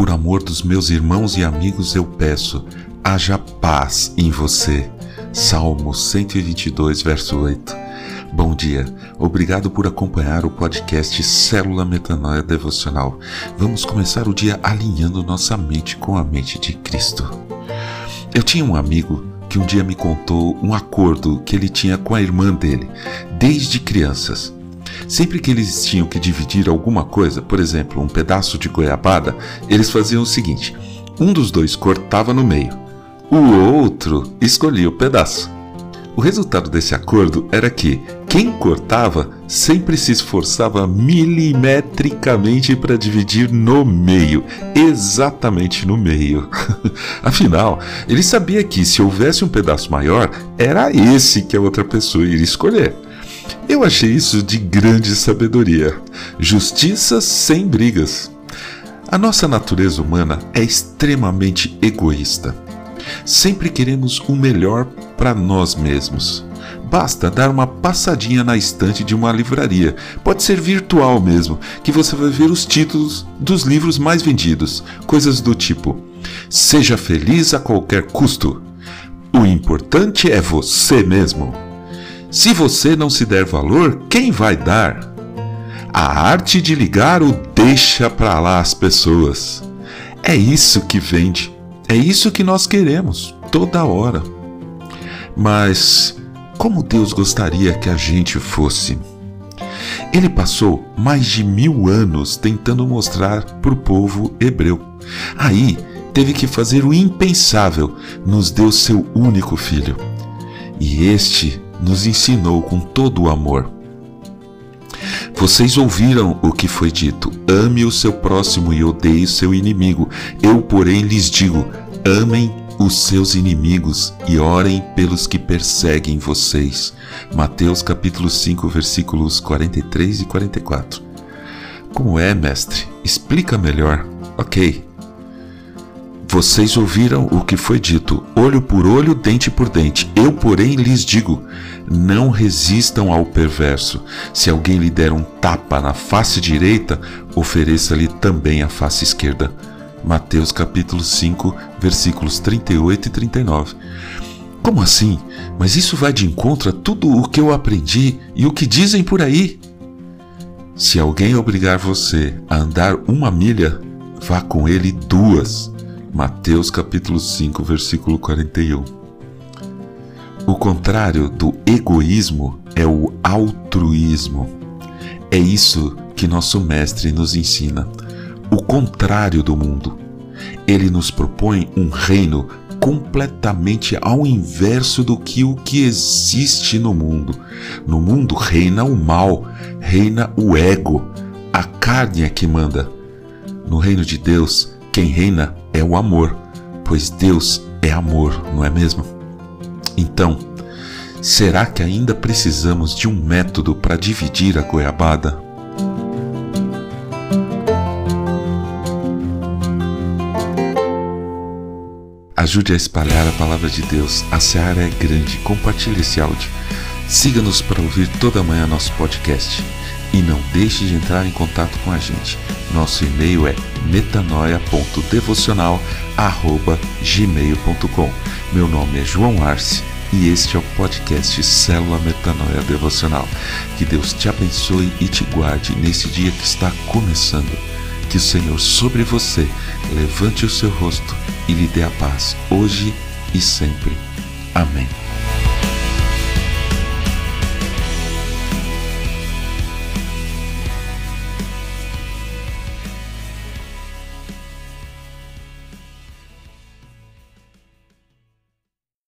Por amor dos meus irmãos e amigos eu peço, haja paz em você. Salmo 122, verso 8. Bom dia, obrigado por acompanhar o podcast Célula Metanoia Devocional. Vamos começar o dia alinhando nossa mente com a mente de Cristo. Eu tinha um amigo que um dia me contou um acordo que ele tinha com a irmã dele, desde crianças. Sempre que eles tinham que dividir alguma coisa, por exemplo, um pedaço de goiabada, eles faziam o seguinte: um dos dois cortava no meio, o outro escolhia o pedaço. O resultado desse acordo era que quem cortava sempre se esforçava milimetricamente para dividir no meio, exatamente no meio. Afinal, ele sabia que se houvesse um pedaço maior, era esse que a outra pessoa iria escolher. Eu achei isso de grande sabedoria. Justiça sem brigas. A nossa natureza humana é extremamente egoísta. Sempre queremos o melhor para nós mesmos. Basta dar uma passadinha na estante de uma livraria, pode ser virtual mesmo, que você vai ver os títulos dos livros mais vendidos, coisas do tipo: Seja feliz a qualquer custo. O importante é você mesmo. Se você não se der valor, quem vai dar? A arte de ligar o deixa para lá as pessoas. É isso que vende. É isso que nós queremos toda hora. Mas como Deus gostaria que a gente fosse? Ele passou mais de mil anos tentando mostrar para o povo hebreu. Aí teve que fazer o impensável, nos deu seu único filho. E este nos ensinou com todo o amor. Vocês ouviram o que foi dito: ame o seu próximo e odeie o seu inimigo. Eu, porém, lhes digo: amem os seus inimigos e orem pelos que perseguem vocês. Mateus capítulo 5, versículos 43 e 44. Como é, mestre? Explica melhor. Ok. Vocês ouviram o que foi dito, olho por olho, dente por dente. Eu, porém, lhes digo: não resistam ao perverso. Se alguém lhe der um tapa na face direita, ofereça-lhe também a face esquerda. Mateus capítulo 5, versículos 38 e 39. Como assim? Mas isso vai de encontro a tudo o que eu aprendi e o que dizem por aí. Se alguém obrigar você a andar uma milha, vá com ele duas. Mateus capítulo 5, versículo 41. O contrário do egoísmo é o altruísmo. É isso que nosso mestre nos ensina, o contrário do mundo. Ele nos propõe um reino completamente ao inverso do que o que existe no mundo. No mundo reina o mal, reina o ego, a carne é que manda. No reino de Deus, quem reina é o amor, pois Deus é amor, não é mesmo? Então, será que ainda precisamos de um método para dividir a goiabada? Ajude a espalhar a palavra de Deus. A seara é grande. Compartilhe esse áudio. Siga-nos para ouvir toda manhã nosso podcast. E não deixe de entrar em contato com a gente. Nosso e-mail é metanoia.devocional@gmail.com. Meu nome é João Arce e este é o podcast Célula Metanoia Devocional. Que Deus te abençoe e te guarde nesse dia que está começando. Que o Senhor sobre você levante o seu rosto e lhe dê a paz hoje e sempre. Amém.